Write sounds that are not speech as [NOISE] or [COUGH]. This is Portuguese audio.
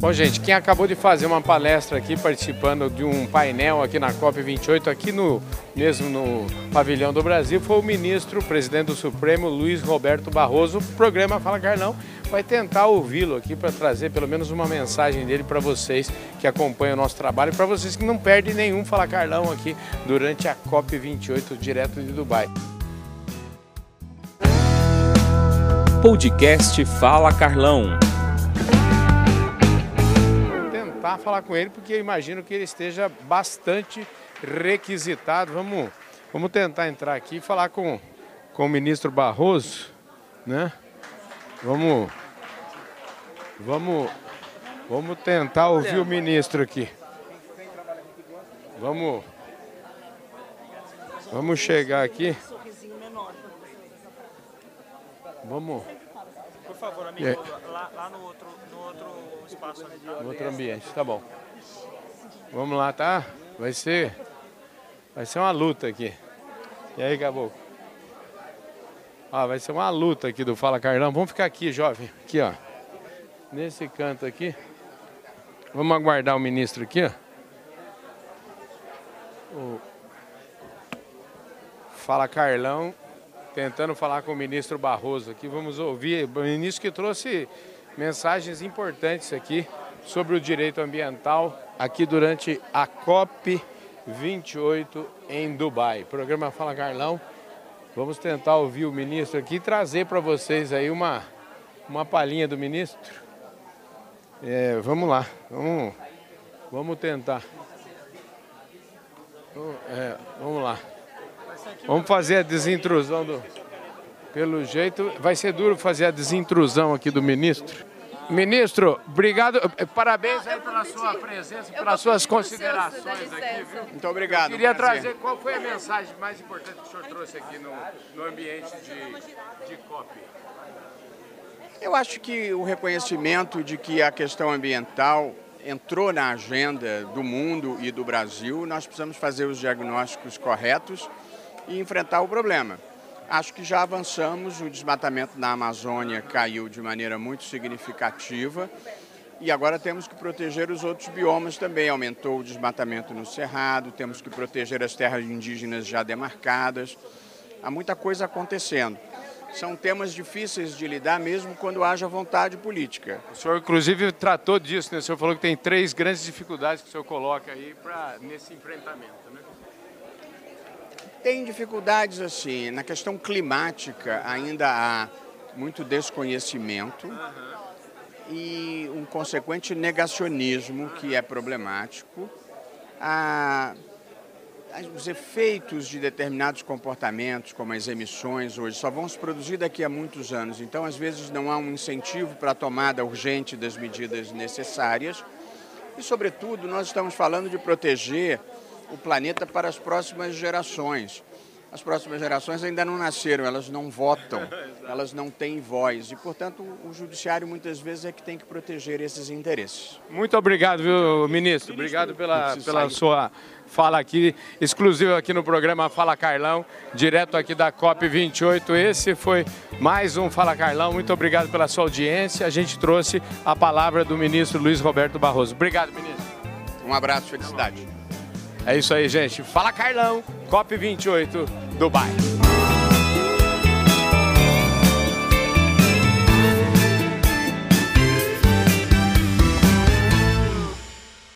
Bom, gente, quem acabou de fazer uma palestra aqui, participando de um painel aqui na COP28, aqui no mesmo no Pavilhão do Brasil, foi o ministro, presidente do Supremo, Luiz Roberto Barroso. O programa Fala Carlão vai tentar ouvi-lo aqui para trazer pelo menos uma mensagem dele para vocês que acompanham o nosso trabalho e para vocês que não perdem nenhum Fala Carlão aqui durante a COP28, direto de Dubai. Podcast Fala Carlão falar com ele, porque eu imagino que ele esteja bastante requisitado. Vamos, vamos tentar entrar aqui e falar com, com o ministro Barroso, né? Vamos, vamos, vamos tentar ouvir o ministro aqui. Vamos, vamos chegar aqui. Vamos. Favor, amigo, é. lá, lá no outro espaço ali. No outro ambiente, tá bom. Vamos lá, tá? Vai ser. Vai ser uma luta aqui. E aí, Caboclo? Ah, vai ser uma luta aqui do Fala Carlão. Vamos ficar aqui, jovem. Aqui, ó. Nesse canto aqui. Vamos aguardar o ministro aqui, ó. O... Fala Carlão, tentando falar com o ministro Barroso aqui. Vamos ouvir. O ministro que trouxe mensagens importantes aqui sobre o direito ambiental aqui durante a COP 28 em Dubai. Programa Fala Carlão. Vamos tentar ouvir o ministro aqui e trazer para vocês aí uma, uma palhinha do ministro. É, vamos lá, vamos, vamos tentar. É, vamos lá. Vamos fazer a desintrusão do. Pelo jeito, vai ser duro fazer a desintrusão aqui do ministro. Ministro, obrigado, eh, parabéns aí pela sua presença, pelas suas considerações aqui, viu? Muito obrigado. Eu queria trazer qual foi a mensagem mais importante que o senhor trouxe aqui no, no ambiente de, de COP. Eu acho que o reconhecimento de que a questão ambiental entrou na agenda do mundo e do Brasil, nós precisamos fazer os diagnósticos corretos e enfrentar o problema. Acho que já avançamos, o desmatamento na Amazônia caiu de maneira muito significativa e agora temos que proteger os outros biomas também. Aumentou o desmatamento no Cerrado, temos que proteger as terras indígenas já demarcadas. Há muita coisa acontecendo. São temas difíceis de lidar mesmo quando haja vontade política. O senhor, inclusive, tratou disso, né? O senhor falou que tem três grandes dificuldades que o senhor coloca aí pra, nesse enfrentamento, né? Tem dificuldades assim, na questão climática ainda há muito desconhecimento e um consequente negacionismo que é problemático. Ah, os efeitos de determinados comportamentos, como as emissões hoje, só vão se produzir daqui a muitos anos. Então, às vezes, não há um incentivo para a tomada urgente das medidas necessárias. E, sobretudo, nós estamos falando de proteger o planeta para as próximas gerações. As próximas gerações ainda não nasceram, elas não votam, [LAUGHS] elas não têm voz. E, portanto, o judiciário muitas vezes é que tem que proteger esses interesses. Muito obrigado, viu, ministro? Obrigado pela, pela sua fala aqui, exclusiva aqui no programa Fala Carlão, direto aqui da COP28. Esse foi mais um Fala Carlão. Muito obrigado pela sua audiência. A gente trouxe a palavra do ministro Luiz Roberto Barroso. Obrigado, ministro. Um abraço, felicidade. É isso aí, gente. Fala Carlão, COP28, Dubai.